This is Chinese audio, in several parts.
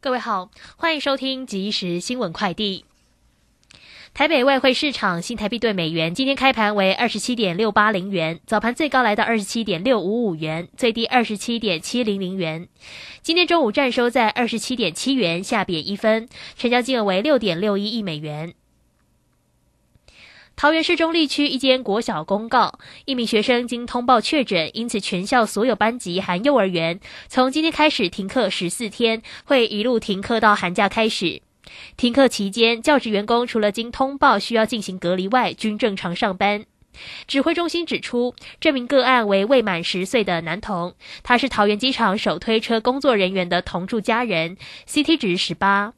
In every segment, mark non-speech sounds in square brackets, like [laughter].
各位好，欢迎收听即时新闻快递。台北外汇市场新台币对美元今天开盘为二十七点六八零元，早盘最高来到二十七点六五五元，最低二十七点七零零元。今天中午站收在二十七点七元，下贬一分，成交金额为六点六一亿美元。桃园市中立区一间国小公告，一名学生经通报确诊，因此全校所有班级含幼儿园从今天开始停课十四天，会一路停课到寒假开始。停课期间，教职员工除了经通报需要进行隔离外，均正常上班。指挥中心指出，这名个案为未满十岁的男童，他是桃园机场手推车工作人员的同住家人，CT 值十八。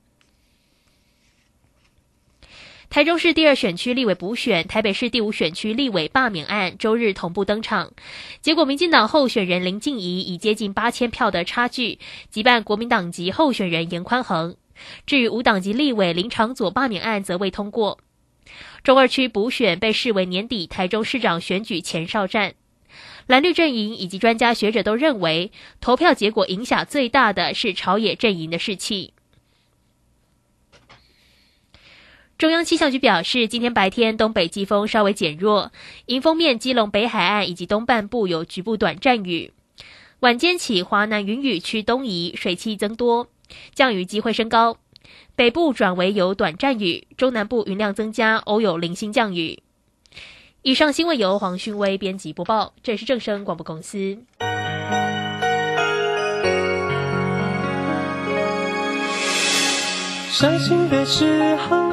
台中市第二选区立委补选，台北市第五选区立委罢免案周日同步登场。结果，民进党候选人林静怡以接近八千票的差距击败国民党籍候选人严宽恒。至于无党籍立委林长佐罢免案，则未通过。中二区补选被视为年底台中市长选举前哨战，蓝绿阵营以及专家学者都认为，投票结果影响最大的是朝野阵营的士气。中央气象局表示，今天白天东北季风稍微减弱，迎风面基隆北海岸以及东半部有局部短暂雨。晚间起，华南云雨区东移，水汽增多，降雨机会升高。北部转为有短暂雨，中南部云量增加，偶有零星降雨。以上新闻由黄勋威编辑播报，这是正声广播公司。伤心的时候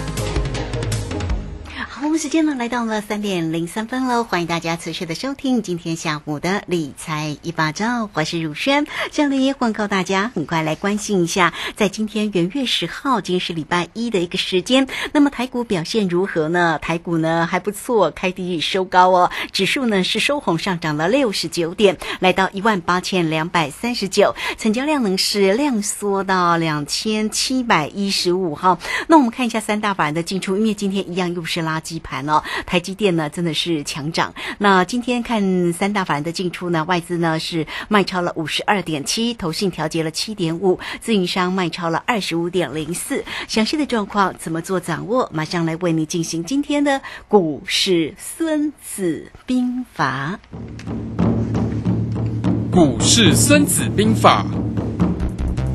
我们时间呢来到了三点零三分喽，欢迎大家持续的收听今天下午的理财一把照，我是汝轩，这里欢告大家，很快来关心一下，在今天元月十号，今天是礼拜一的一个时间，那么台股表现如何呢？台股呢还不错，开低收高哦，指数呢是收红上涨了六十九点，来到一万八千两百三十九，成交量呢是量缩到两千七百一十五号。那我们看一下三大法人的进出，因为今天一样又是垃圾。基盘哦，台积电呢真的是强涨。那今天看三大法人的进出呢，外资呢是卖超了五十二点七，投信调节了七点五，自营商卖超了二十五点零四。详细的状况怎么做掌握？马上来为你进行今天的股市孙子兵法。股市孙子兵法。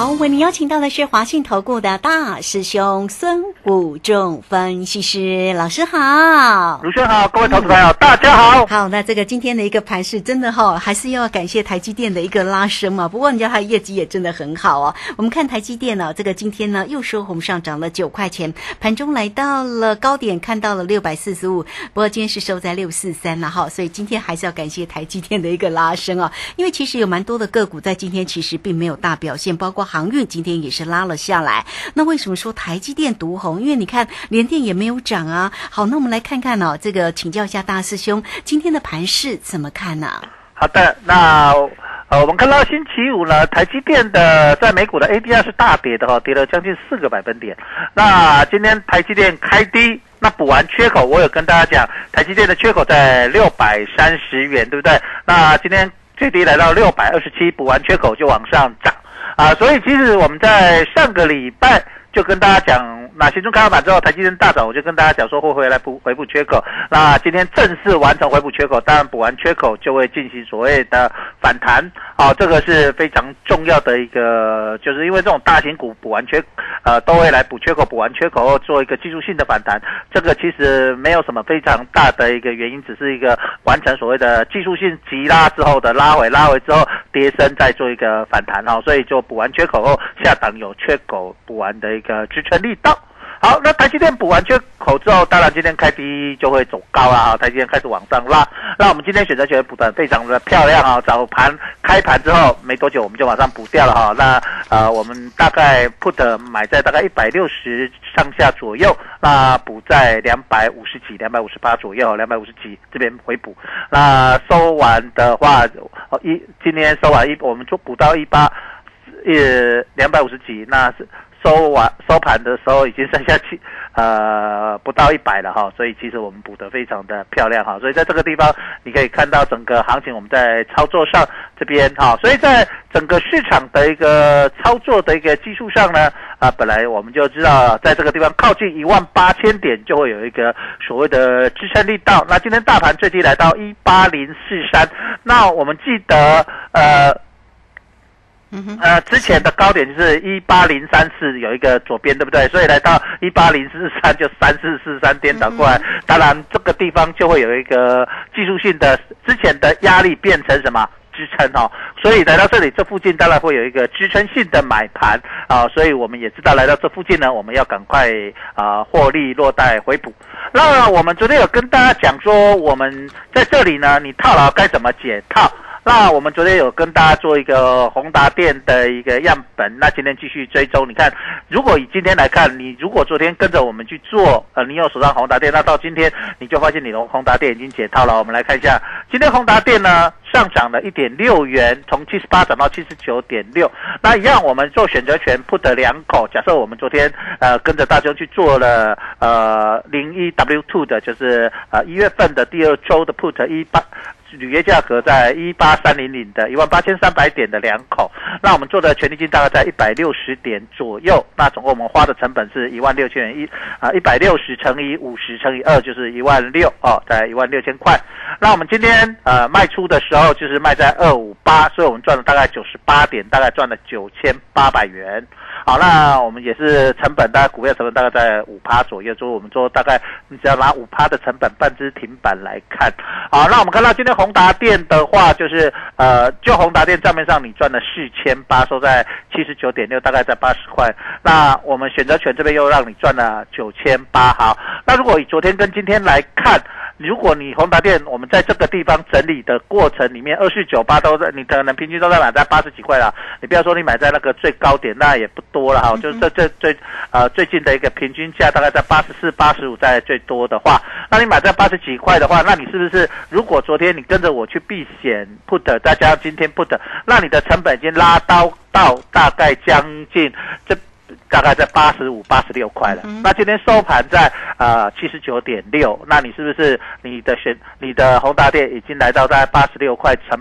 好，好，为您邀请到的是华信投顾的大师兄孙武仲分析师老师好。卢轩好，各位投资朋友，大家好。好，那这个今天的一个盘势真的哈、还是要感谢台积电的一个拉升嘛。不过人家它的业绩也真的很好哦。我们看台积电呢、这个今天呢又收红上涨了九块钱，盘中来到了高点，看到了六百四十五，不过今天是收在六四三了哈。所以今天还是要感谢台积电的一个拉升啊，因为其实有蛮多的个股在今天其实并没有大表现，包括航运今天也是拉了下来。那为什么说台积电独红？因为你看联电也没有涨啊。好，那我们来看看哦，这个请教一下大师兄，今天的盘势怎么看呢、好的，那呃，我们看到星期五呢，台积电的在美股的 ADR 是大跌的哈、跌了将近四个百分点。那今天台积电开低，那补完缺口，我有跟大家讲，台积电的缺口在六百三十元，对不对？那今天最低来到六百二十七，补完缺口就往上涨啊。所以其实我们在上个礼拜。就跟大家讲，那行中开盘之后，台积电大涨，我就跟大家讲说会回来补回补缺口。那今天正式完成回补缺口，当然补完缺口就会进行所谓的反弹。好、这个是非常重要的一个，就是因为这种大型股补完缺，呃，都会来补缺口，补完缺口后做一个技术性的反弹。这个其实没有什么非常大的一个原因，只是一个完成所谓的技术性急拉之后的拉回，拉回之后跌升再做一个反弹哈、所以就补完缺口后下档有缺口补完的一个支撑力道。好，那台积电补完缺口之后，当然今天开低就会走高了啊，台积电开始往上拉。那我们今天选择权补的非常的漂亮啊，早盘开盘之后没多久我们就马上补掉了哈。那呃，我们大概 put 买在大概一百六十上下左右，那补在两百五十几、两百五十八左右、两百五十几这边回补。那收完的话，一今天收完一，我们就补到一八，呃两百五十几，那是。收完收盘的时候已经剩下七 [laughs] 呃不到一百了哈，所以其实我们补得非常的漂亮哈，所以在这个地方你可以看到整个行情我们在操作上这边哈，所以在整个市场的一个操作的一个技术上呢啊，本来我们就知道在这个地方靠近一万八千点就会有一个所谓的支撑力道，那今天大盘最低来到一八零四三，那我们记得呃。嗯，呃，之前的高点就是一八零三四，有一个左边，对不对？所以来到一八零四三就三四四三颠倒过来，当然这个地方就会有一个技术性的之前的压力变成什么？支撑哦，所以来到这里这附近当然会有一个支撑性的买盘啊，所以我们也知道来到这附近呢，我们要赶快啊获利落袋回补。那我们昨天有跟大家讲说，我们在这里呢，你套牢该怎么解套？那我们昨天有跟大家做一个宏达电的一个样本，那今天继续追踪。你看，如果以今天来看，你如果昨天跟着我们去做，呃，你有手上宏达电，那到今天你就发现你的宏达电已经解套了。我们来看一下，今天宏达电呢上涨了一点六元，从七十八涨到七十九点六。那一样，我们做选择权 put 两口，假设我们昨天呃跟着大兄去做了呃零一 W two 的，就是呃一月份的第二周的 put 一八。履约价格在一八三零零的一万八千三百点的两口，那我们做的权利金大概在一百六十点左右，那总共我们花的成本是一万六千元一啊一百六十乘以五十乘以二就是一万六哦，在一万六千块。那我们今天呃卖出的时候就是卖在二五八，所以我们赚了大概九十八点，大概赚了九千八百元。好，那我们也是成本，大概股票成本大概在五趴左右，所以我们说大概你只要拿五趴的成本半只停板来看。好，那我们看到今天宏达电的话，就是呃，就宏达电账面上你赚了四千八，收在七十九点六，大概在八十块。那我们选择权这边又让你赚了九千八。好，那如果以昨天跟今天来看。如果你宏达电，我们在这个地方整理的过程里面，二四九八都在，你可能平均都在买在八十几块了。你不要说你买在那个最高点，那也不多了哈。就是这这最呃最近的一个平均价大概在八十四、八十五，在最多的话，那你买在八十几块的话，那你是不是如果昨天你跟着我去避险 put，再加上今天 put，那你的成本已经拉到到大概将近这。大概在八十五、八十六块了。那今天收盘在呃七十九点六，那你是不是你的选你的宏达电已经来到在八十六块成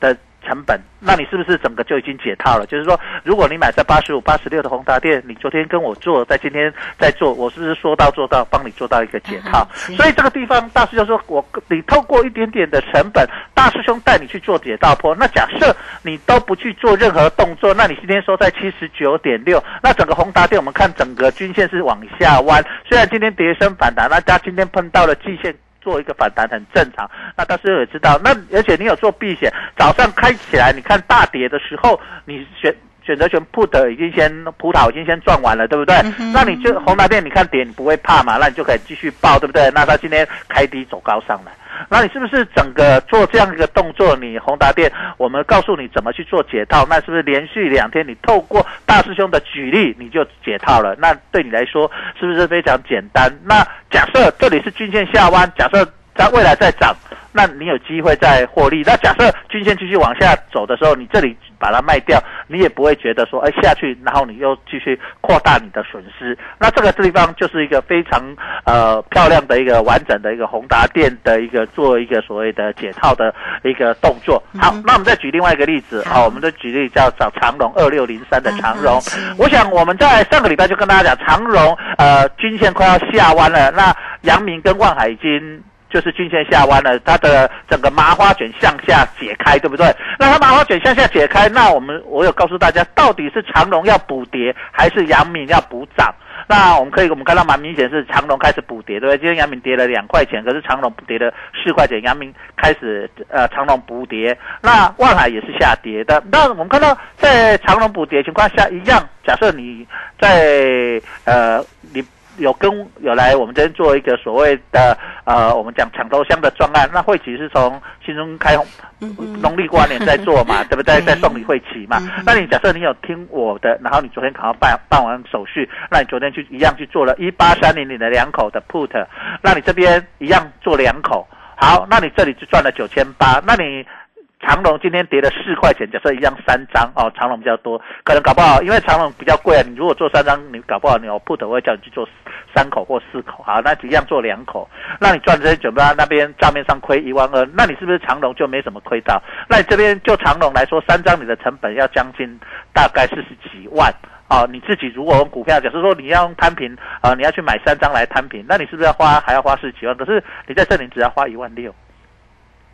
的成本，那你是不是整个就已经解套了？就是说，如果你买在八十五、八十六的宏达电，你昨天跟我做，在今天在做，我是不是说到做到，帮你做到一个解套？所以这个地方大师兄说，我你透过一点点的成本，大师兄带你去做解套坡。那假设你都不去做任何动作，那你今天收在七十九点六，那整个宏达电我们看整个均线是往下弯，虽然今天跌升反弹，那它今天碰到了季线。做一个反弹很正常，那大师也知道，那而且你有做避险，早上开起来，你看大跌的时候，你选选择权 put 已经先葡萄已经先赚完了，对不对？那你就红达电，你看跌你不会怕嘛？那你就可以继续报，对不对？那它今天开低走高上来，那你是不是整个做这样一个动作？你宏达电，我们告诉你怎么去做解套，那是不是连续两天你透过大师兄的举例你就解套了？那对你来说是不是非常简单？那假设这里是均线下弯，假设在未来再涨，那你有机会再获利。那假设均线继续往下走的时候，你这里把它卖掉，你也不会觉得说，哎下去，然后你又继续扩大你的损失。那这个地方就是一个非常呃漂亮的一个完整的一个宏达电的一个做一个所谓的解套的一个动作。好，那我们再举另外一个例子啊，我们的举例叫找长荣二六零三的长荣。我想我们在上个礼拜就跟大家讲，长荣呃均线快要下弯了，那阳明跟万海已经。就是均线下弯了，它的整个麻花卷向下解开，对不对？那它麻花卷向下解开，那我们我有告诉大家，到底是长龙要补跌，还是阳明要补涨？那我们可以，我们看到蛮明显是长龙开始补跌，对不对？今天阳明跌了两块钱，可是长龙跌了四块钱，阳明开始呃长龙补跌，那万海也是下跌的。那我们看到在长龙补跌情况下，一样，假设你在呃你。有跟有来，我们这边做一个所谓的呃，我们讲抢头香的专案。那会期是从新春开农历过完年在做嘛，[laughs] 对不对？在送你会期嘛。那你假设你有听我的，然后你昨天刚好办办完手续，那你昨天去一样去做了一八三零零的两口的 put，那你这边一样做两口，好，那你这里就赚了九千八，那你。长隆今天跌了四块钱，假设一样三张哦，长隆比较多，可能搞不好，因为长隆比较贵啊。你如果做三张，你搞不好你有 put 会叫你去做三口或四口，好，那一样做两口，那你赚这些九万，那边账面上亏一万二，那你是不是长隆就没什么亏到？那你这边就长隆来说，三张你的成本要将近大概四十几万啊。你自己如果用股票，假设说你要用摊平啊，你要去买三张来摊平，那你是不是要花还要花十几万？可是你在这里只要花一万六。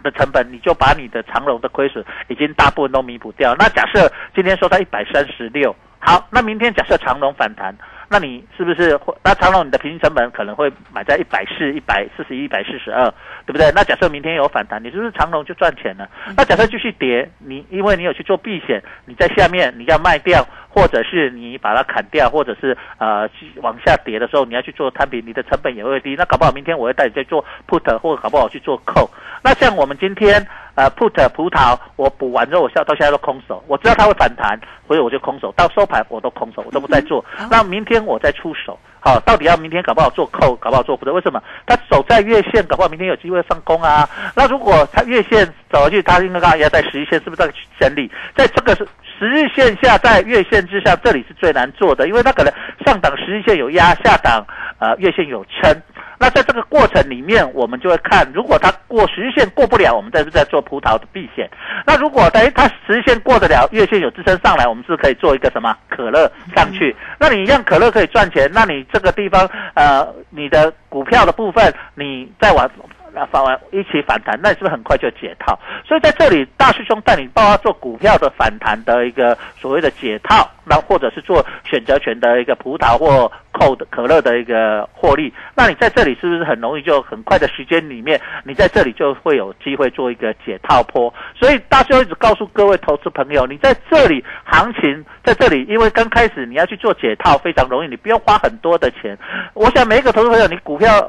的成本，你就把你的长荣的亏损已经大部分都弥补掉。那假设今天收在一百三十六，好，那明天假设长荣反弹，那你是不是那长龙你的平均成本可能会买在一百四、一百四十一、一百四十二，对不对？那假设明天有反弹，你是不是长龙就赚钱了？那假设继续跌，你因为你有去做避险，你在下面你要卖掉。或者是你把它砍掉，或者是呃往下跌的时候，你要去做摊平，你的成本也会低。那搞不好明天我会带你再做 put，或者搞不好去做 call。那像我们今天呃 put 葡萄，我补完之后，我下到现在都空手，我知道它会反弹，所以我就空手，到收盘我都空手，我都不再做。那明天我再出手，好，到底要明天搞不好做扣，搞不好做 put？为什么？它守在月线，搞不好明天有机会上攻啊。那如果它月线走下去，它应该刚要在十一线，是不是在整理？在这个是。十日线下，在月线之下，这里是最难做的，因为它可能上档十日线有压，下档呃月线有撑。那在这个过程里面，我们就会看，如果它过十日线过不了，我们再是在做葡萄的避险。那如果等于它十日线过得了，月线有支撑上来，我们是可以做一个什么可乐上去。那你一样可乐可以赚钱，那你这个地方呃，你的股票的部分，你再往。那反完一起反弹，那你是不是很快就解套？所以在这里，大师兄带你帮他做股票的反弹的一个所谓的解套，那或者是做选择权的一个葡萄或扣的可乐的一个获利。那你在这里是不是很容易就很快的时间里面，你在这里就会有机会做一个解套坡？所以大师兄一直告诉各位投资朋友，你在这里行情在这里，因为刚开始你要去做解套非常容易，你不用花很多的钱。我想每一个投资朋友，你股票。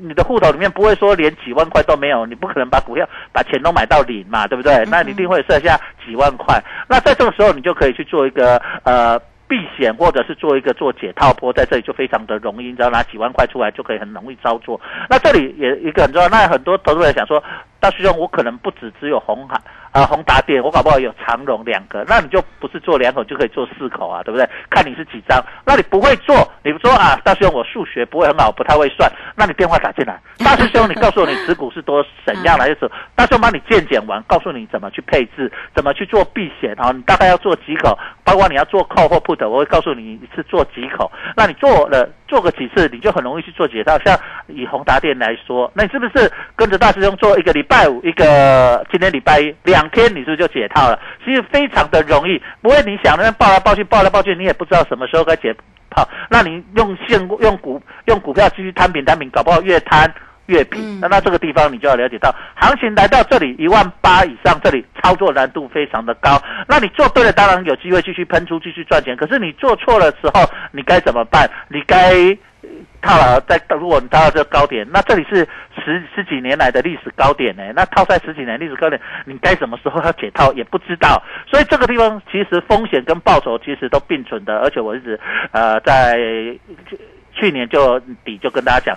你的户头里面不会说连几万块都没有，你不可能把股票把钱都买到零嘛，对不对？那你一定会剩下几万块。那在这个时候，你就可以去做一个呃避险，或者是做一个做解套波，在这里就非常的容易，你只要拿几万块出来就可以很容易操作。那这里也一个很重要，那很多投资人想说，大师兄，我可能不止只有红海。啊，宏达电我搞不好有长荣两个，那你就不是做两口就可以做四口啊，对不对？看你是几张，那你不会做，你说啊，大师兄我数学不会很好，不太会算，那你电话打进来，大师兄你告诉我你持股是多怎样来的时候，大师兄帮你鉴检完，告诉你怎么去配置，怎么去做避险哈，你大概要做几口，包括你要做 call 或 put，我会告诉你是做几口，那你做了做个几次，你就很容易去做解套。像以宏达电来说，那你是不是跟着大师兄做一个礼拜五，一个今天礼拜一两？天你是不是就解套了？其实非常的容易，不会你想那样抱来抱去，抱来抱去，你也不知道什么时候该解套。那你用现用股用股票继续摊平摊平，搞不好越摊越平。那那这个地方你就要了解到，行情来到这里一万八以上，这里操作难度非常的高。那你做对了，当然有机会继续喷出，继续赚钱。可是你做错了时候，你该怎么办？你该。套牢在，如果你套到这个高点，那这里是十十几年来的历史高点呢。那套在十几年历史高点，你该什么时候要解套也不知道。所以这个地方其实风险跟报酬其实都并存的。而且我一直呃在去年就底就跟大家讲，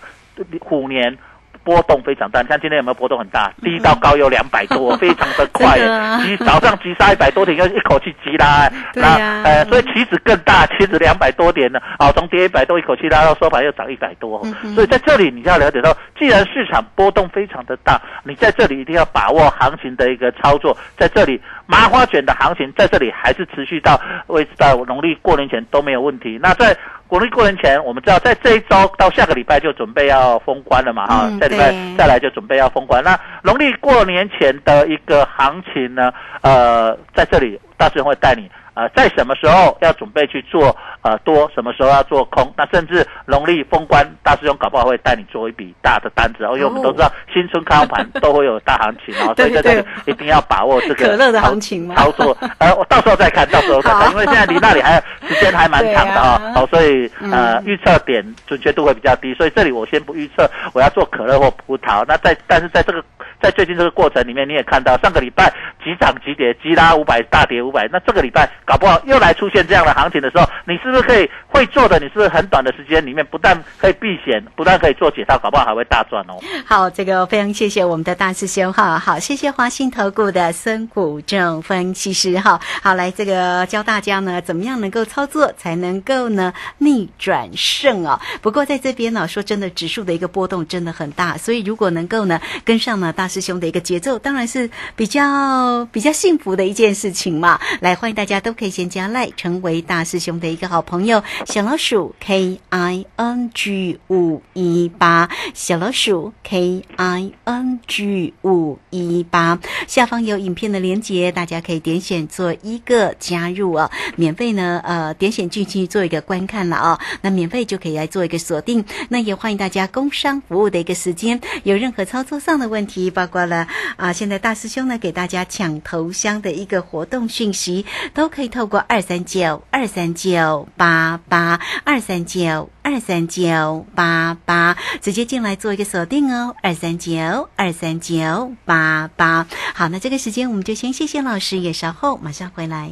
虎年。波动非常大，你看今天有没有波动很大？低到高有两百多，[laughs] 非常的快，急早上急杀一百多点，又一口气急拉，那呃，所以期指更大，期指两百多点呢，啊，从跌一百多一口气拉到收盘又涨一百多，所以在这里你就要了解到，既然市场波动非常的大，你在这里一定要把握行情的一个操作，在这里麻花卷的行情在这里还是持续到位置到农历过年前都没有问题。那在国历过年前，我们知道在这一周到下个礼拜就准备要封关了嘛，哈，下礼拜再来就准备要封关。那农历过年前的一个行情呢，呃，在这里大师兄会带你。呃，在什么时候要准备去做呃多，什么时候要做空？那甚至农历封关，大师兄搞不好会带你做一笔大的单子。哦因为我们都知道新春开盘都会有大行情哦，[laughs] 所以在这个一定要把握这个可乐的行情操作。呃，我到时候再看，到时候再看，因为现在离那里还时间还蛮长的啊。好，所以呃预测点准确度会比较低，所以这里我先不预测我要做可乐或葡萄。那在但是在这个在最近这个过程里面，你也看到上个礼拜急涨急跌，急拉五百，大跌五百。那这个礼拜。搞不好又来出现这样的行情的时候，你是不是可以会做的？你是不是很短的时间里面不但可以避险，不但可以做解套，搞不好还会大赚哦。好，这个非常谢谢我们的大师兄哈。好，谢谢华信投顾的孙谷正分析师哈。好，来这个教大家呢，怎么样能够操作才能够呢逆转胜哦。不过在这边呢，说真的，指数的一个波动真的很大，所以如果能够呢跟上呢大师兄的一个节奏，当然是比较比较幸福的一件事情嘛。来，欢迎大家都。可以先加赖，成为大师兄的一个好朋友。小老鼠 K I N G 五一八，小老鼠 K I N G 五一八，下方有影片的连接，大家可以点选做一个加入哦，免费呢，呃，点选进去做一个观看了哦，那免费就可以来做一个锁定。那也欢迎大家工商服务的一个时间，有任何操作上的问题，包括了啊，现在大师兄呢给大家抢头香的一个活动讯息，都可以。透过二三九二三九八八二三九二三九八八直接进来做一个锁定哦，二三九二三九八八。好，那这个时间我们就先谢谢老师，也稍后马上回来。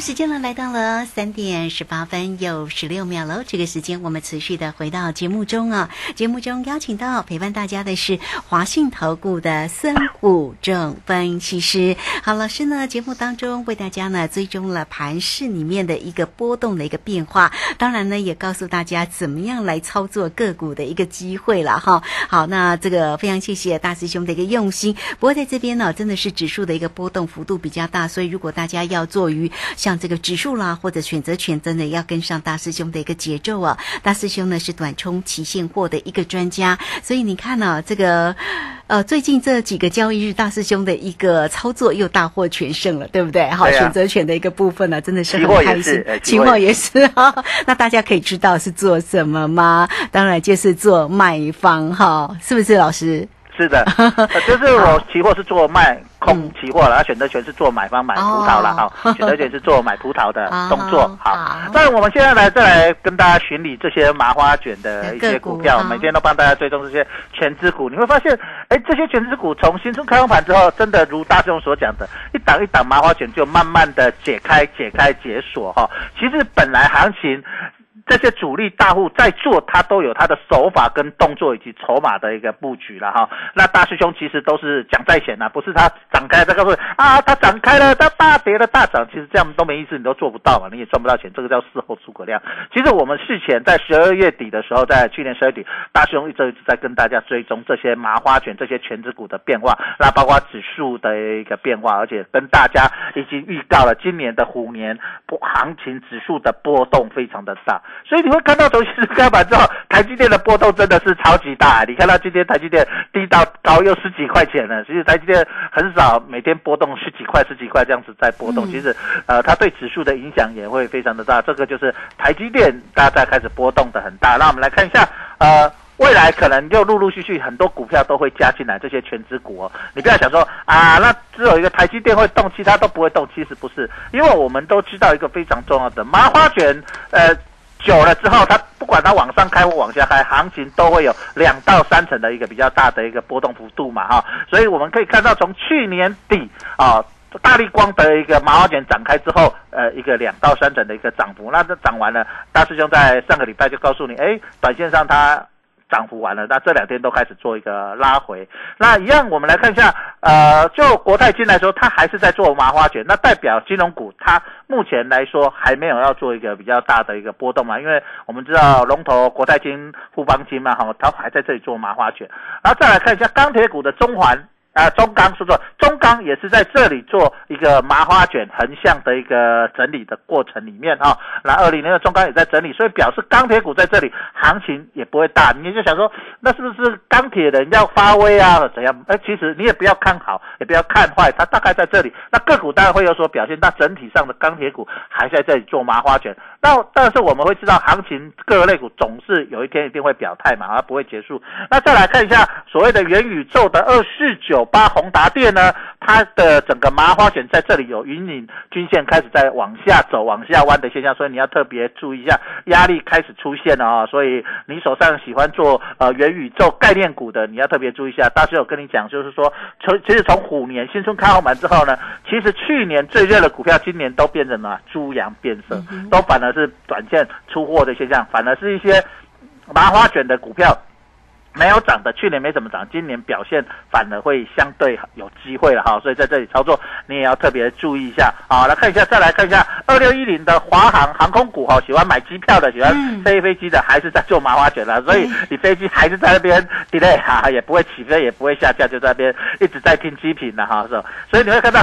时间呢来到了三点十八分又十六秒喽。这个时间我们持续的回到节目中啊。节目中邀请到陪伴大家的是华信投顾的孙武正分析师。好，老师呢节目当中为大家呢追踪了盘市里面的一个波动的一个变化，当然呢也告诉大家怎么样来操作个股的一个机会了哈。好，那这个非常谢谢大师兄的一个用心。不过在这边呢真的是指数的一个波动幅度比较大，所以如果大家要做于像这个指数啦，或者选择权，真的要跟上大师兄的一个节奏啊。大师兄呢是短冲期现货的一个专家，所以你看呢、这个呃最近这几个交易日，大师兄的一个操作又大获全胜了，对不对？好，选择权的一个部分呢，真的是很开心。期期货也货也是啊，那大家可以知道是做什么吗？当然就是做卖方哈，是不是老师？是的，[laughs] 呃就是我期货是做卖空期货了，然后选择权是做买方买葡萄了哦哈，选择权是做买葡萄的哦 [laughs] 动作。好好，那我们现在来再来跟大家巡礼这些麻花卷的一些股票，每天都帮大家追踪这些全资股，你会发现，哎，这些全资股从新春开放盘之后，真的如大师兄所讲的，一档一档麻花卷就慢慢的解开、解开、解锁哈。其实本来行情。这些主力大户在做，他都有他的手法跟动作以及筹码的一个布局了哈。那大师兄其实都是讲在前呐、不是他展开再告诉你啊，他展开了，他大跌了大涨，其实这样都没意思，你都做不到嘛，你也赚不到钱，这个叫事后诸葛亮。其实我们事前在十二月底的时候，在去年十二月底，大师兄一直一直在跟大家追踪这些麻花卷、这些全指股的变化，那包括指数的一个变化，而且跟大家已经预告了今年的虎年波行情指数的波动非常的大，所以你会看到从新春开盘之后，台积电的波动真的是超级大。你看到今天台积电低到高又十几块钱了，其实台积电很少每天波动十几块、十几块这样子在波动，其实呃它对指数的影响也会非常的大。这个就是台积电大家开始波动的很大。那我们来看一下呃。未来可能就陆陆续续很多股票都会加进来，这些全指股哦。你不要想说啊，那只有一个台积电会动，其他都不会动。其实不是，因为我们都知道一个非常重要的麻花卷，呃。久了之后，它不管它往上开或往下开，行情都会有两到三成的一个比较大的一个波动幅度嘛，哈。所以我们可以看到，从去年底啊，大力光的一个麻花卷展开之后，呃，一个两到三成的一个涨幅，那这涨完了，大师兄在上个礼拜就告诉你，哎，短线上它。涨幅完了，那这两天都开始做一个拉回。那一样，我们来看一下，呃，就国泰金来说，它还是在做麻花卷，那代表金融股它目前来说还没有要做一个比较大的一个波动嘛，因为我们知道龙头国泰金、富邦金嘛，哈，它还在这里做麻花卷。然后再来看一下钢铁股的中环。啊、中钢说错，中钢也是在这里做一个麻花卷横向的一个整理的过程里面啊、那二零年的中钢也在整理，所以表示钢铁股在这里行情也不会大。你就想说，那是不是钢铁人要发威啊？怎样？哎，其实你也不要看好，也不要看坏，它大概在这里。那个股当然会有所表现，但整体上的钢铁股还在这里做麻花卷。那但是我们会知道，行情各个类股总是有一天一定会表态嘛，它不会结束。那再来看一下所谓的元宇宙的二四九八宏达电呢，它的整个麻花卷在这里有引领均线开始在往下走、往下弯的现象，所以你要特别注意一下，压力开始出现了啊、所以你手上喜欢做呃元宇宙概念股的，你要特别注意一下。大师有跟你讲，就是说从其实从虎年新春开红盘之后呢，其实去年最热的股票，今年都变成了猪羊变色，都反而是短线出货的现象，反而是一些麻花卷的股票。没有涨的，去年没怎么涨，今年表现反而会相对有机会了哈，所以在这里操作你也要特别注意一下啊。来看一下，再来看一下二六一零的华航航空股哈，喜欢买机票的，喜欢飞飞机的，还是在做麻花卷了，所以你飞机还是在那边 delay 哈，也不会起飞，也不会下降，就在那边一直在听机品了哈，是吧？所以你会看到。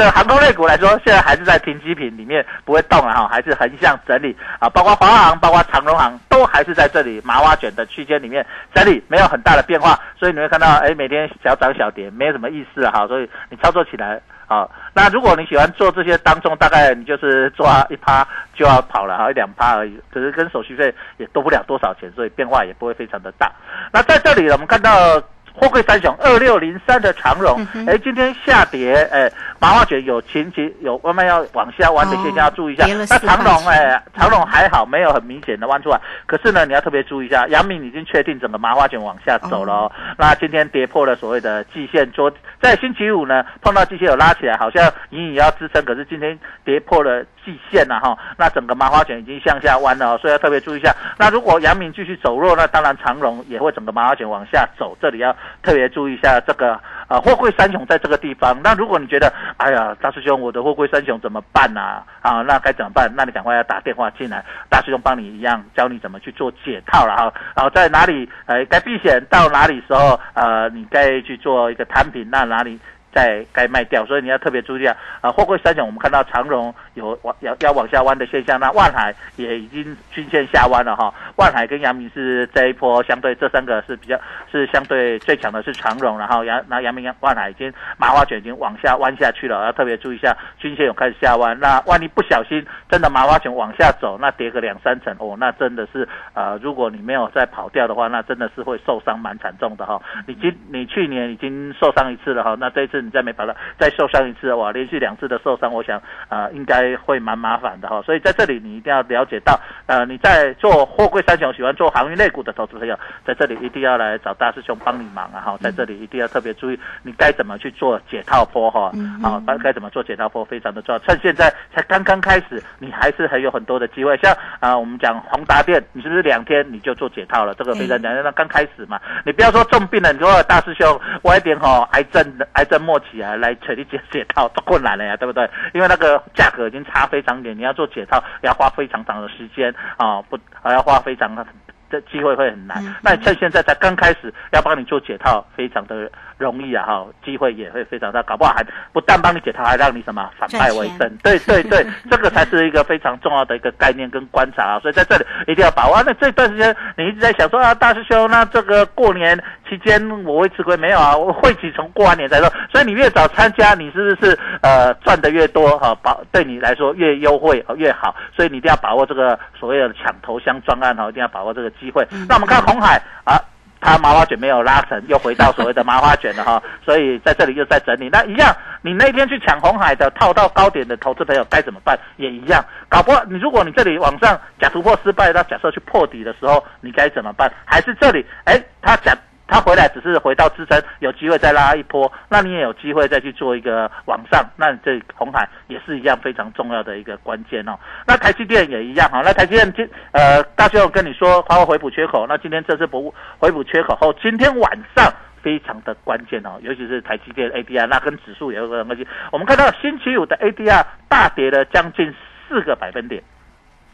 这航空类股来说，现在还是在停机坪里面不会动了哈，还是横向整理啊，包括华航、包括长荣航都还是在这里麻花卷的区间里面整理，没有很大的变化，所以你会看到，哎，每天小涨小跌，没有什么意思啊哈，所以你操作起来啊，那如果你喜欢做这些当中，大概你就是抓一趴就要跑了哈，一两趴而已，可是跟手续费也多不了多少钱，所以变化也不会非常的大。那在这里我们看到。货柜三雄二六零三的长荣，哎、今天下跌，哎、麻花卷有前期有慢慢要往下弯的现象，要注意一下。那4长荣，块哎、长荣还好，没有很明显的弯出来。可是呢，你要特别注意一下，阳明已经确定整个麻花卷往下走了哦。那今天跌破了所谓的季线，昨在星期五呢碰到季线有拉起来，好像隐隐要支撑，可是今天跌破了季线了哈。那整个麻花卷已经向下弯了、哦，所以要特别注意一下。那如果阳明继续走弱，那当然长荣也会整个麻花卷往下走，这里要特别注意一下这个啊货柜三雄在这个地方。那如果你觉得哎呀大师兄我的货柜三雄怎么办啊？啊那该怎么办？那你赶快要打电话进来，大师兄帮你一样教你怎么去做解套了哈。然后在哪里呃该避险到哪里时候呃你该去做一个摊平，那哪里。在该卖掉，所以你要特别注意啊。啊，货柜三雄我们看到长荣有往要要往下弯的现象，那万海也已经均线下弯了哈。万海跟阳明是这一波相对这三个是比较是相对最强的是长荣，然后阳那阳明、万海已经麻花卷已经往下弯下去了，要特别注意一下，均线有开始下弯。那万一不小心真的麻花卷往下走，那跌个两三层哦，那真的是呃，如果你没有再跑掉的话，那真的是会受伤蛮惨重的哈。你今你去年已经受伤一次了哈，那这一次你再没把它，再受伤一次哇，连续两次的受伤，我想呃应该会蛮麻烦的哈。所以在这里你一定要了解到，呃你在做货柜三雄喜欢做航运类股的投资朋友，在这里一定要来找大师兄帮你忙啊哈，在这里一定要特别注意你该怎么去做解套波哈，啊该该怎么做解套波非常的重要，趁现在才刚刚开始，你还是很有很多的机会，像啊我们讲宏达电，你是不是两天你就做解套了？这个非常讲，那刚开始嘛，你不要说重病了，你说大师兄我一点哈癌症癌症末期啊，来扯去解解套都困难了呀，对不对？因为那个价格已经差非常远，你要做解套要花非常长的时间啊，不还要花非常的机会会很难。那趁现在才刚开始要帮你做解套，非常的容易啊哈，机会也会非常大，搞不好还不但帮你解套，还让你什么反败为胜。对对对，[laughs] 这个才是一个非常重要的一个概念跟观察啊。所以在这里一定要把握。那这段时间你一直在想说啊，大师兄，那这个过年期间我会吃亏没有啊？我会期从过完年才说，所以你越早参加，你是不是呃赚的越多哈？保对你来说越优惠越好，所以你一定要把握这个所谓的抢头香专案哈，一定要把握这个机会。那我们看红海啊。它麻花卷没有拉成，又回到所谓的麻花卷了哈，[laughs] 所以在这里又在整理。那一样，你那天去抢红海的套到高点的投资朋友该怎么办？也一样，搞不好你如果你这里往上假突破失败，那假设去破底的时候，你该怎么办？还是这里，哎，它假。它回来只是回到支撑，有机会再拉一波，那你也有机会再去做一个往上，那这红海也是一样非常重要的一个关键哦。那台积电也一样哈，那台积电今呃，大雄跟你说它会回补缺口，那今天这次补回补缺口后，今天晚上非常的关键哦，尤其是台积电 ADR，那跟指数也有关系。我们看到星期五的 ADR 大跌了将近四个百分点，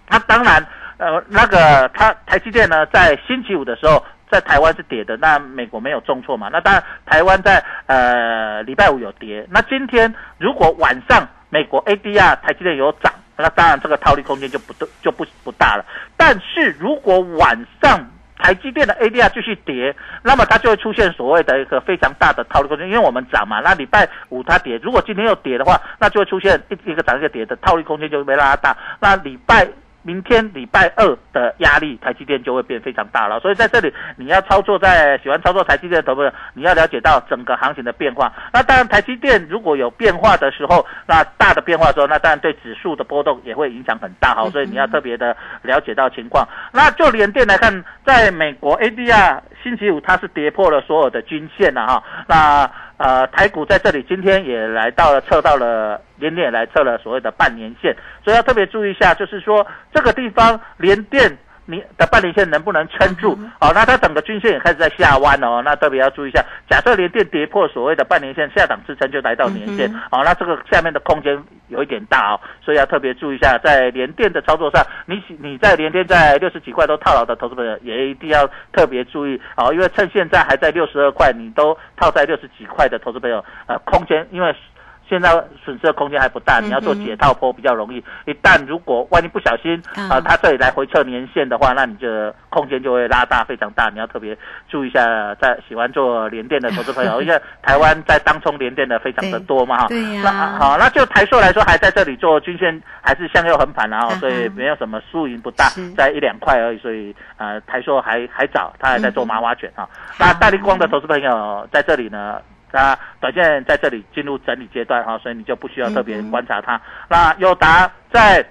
那当然呃，那个它台积电呢，在星期五的时候。在台湾是跌的，那美国没有重挫嘛？那当然，台湾在呃礼拜五有跌。那今天如果晚上美国 ADR 台积电有涨，那当然这个套利空间就不就不不大了。但是如果晚上台积电的 ADR 继续跌，那么它就会出现所谓的一个非常大的套利空间，因为我们涨嘛。那礼拜五它跌，如果今天又跌的话，那就会出现一一个涨一个跌的套利空间就会被拉大。那礼拜。明天礼拜二的压力，台积电就会变非常大了。所以在这里，你要操作在喜欢操作台积电的投资者，你要了解到整个行情的变化。那当然，台积电如果有变化的时候，那大的变化的时候，那当然对指数的波动也会影响很大哈。所以你要特别的了解到情况。那就连电来看，在美国 ADR 星期五它是跌破了所有的均线了哈。那呃，台股在这里今天也来到了测到了连电来测了所谓的半年线，所以要特别注意一下，就是说这个地方连电。你的半年线能不能撑住？好，那它整个均线也开始在下弯哦，那特别要注意一下。假设连电跌破所谓的半年线下档支撑，就来到年线，好，那这个下面的空间有一点大哦，所以要特别注意一下，在连电的操作上，你你在连电在六十几块都套牢的投资朋友，也一定要特别注意哦，因为趁现在还在六十二块，你都套在六十几块的投资朋友，呃，空间因为。现在损失的空间还不大，你要做解套波比较容易。一旦如果万一不小心啊，它这里来回测年线的话，那你就空间就会拉大非常大，你要特别注意一下。在喜欢做连电的投资朋友，[laughs] 因为台湾在当冲连电的非常的多嘛哈。对呀。那好，那就台硕来说，还在这里做均线，还是向右横盘，然后所以没有什么输赢不大，在一两块而已。所以呃，台硕还还早，它还在做麻花卷啊。那大力光的投资朋友在这里呢。那短线在这里进入整理阶段哈，所以你就不需要特别观察它。那友达在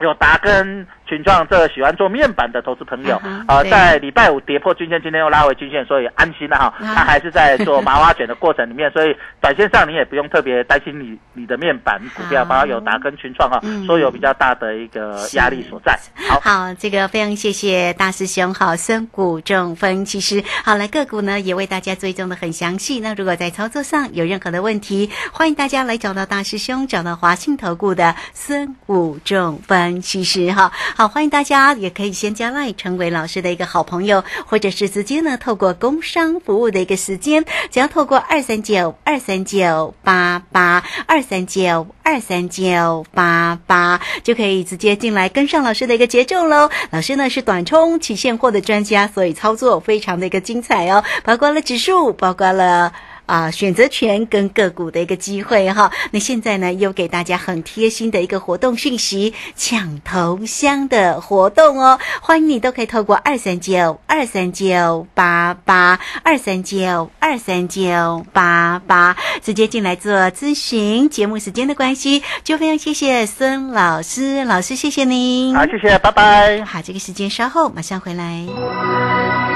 友达跟。群创这喜欢做面板的投资朋友，呃，在礼拜五跌破均线，今天又拉回均线，所以安心了哈。他还是在做麻花卷的过程里面，[laughs] 所以短线上你也不用特别担心你你的面板股票，包括友达跟群创哈，都有比较大的一个压力所在。好，好，这个非常谢谢大师兄，好，孙谷正分析师，好，来个股呢也为大家追踪的很详细。那如果在操作上有任何的问题，欢迎大家来找到大师兄，找到华信投顾的孙谷正分。分析师哈。好，欢迎大家也可以先加来成为老师的一个好朋友，或者是直接呢透过工商服务的一个时间，只要透过二三九二三九八八二三九二三九八八就可以直接进来跟上老师的一个节奏喽。老师呢是短冲期现货的专家，所以操作非常的一个精彩哦，包括了指数，包括了。啊，选择权跟个股的一个机会哈。那现在呢，又给大家很贴心的一个活动讯息，抢头香的活动哦。欢迎你都可以透过二三九二三九八八二三九二三九八八直接进来做咨询。节目时间的关系，就非常谢谢孙老师，老师谢谢您。好，谢谢，拜拜。好，这个时间稍后马上回来。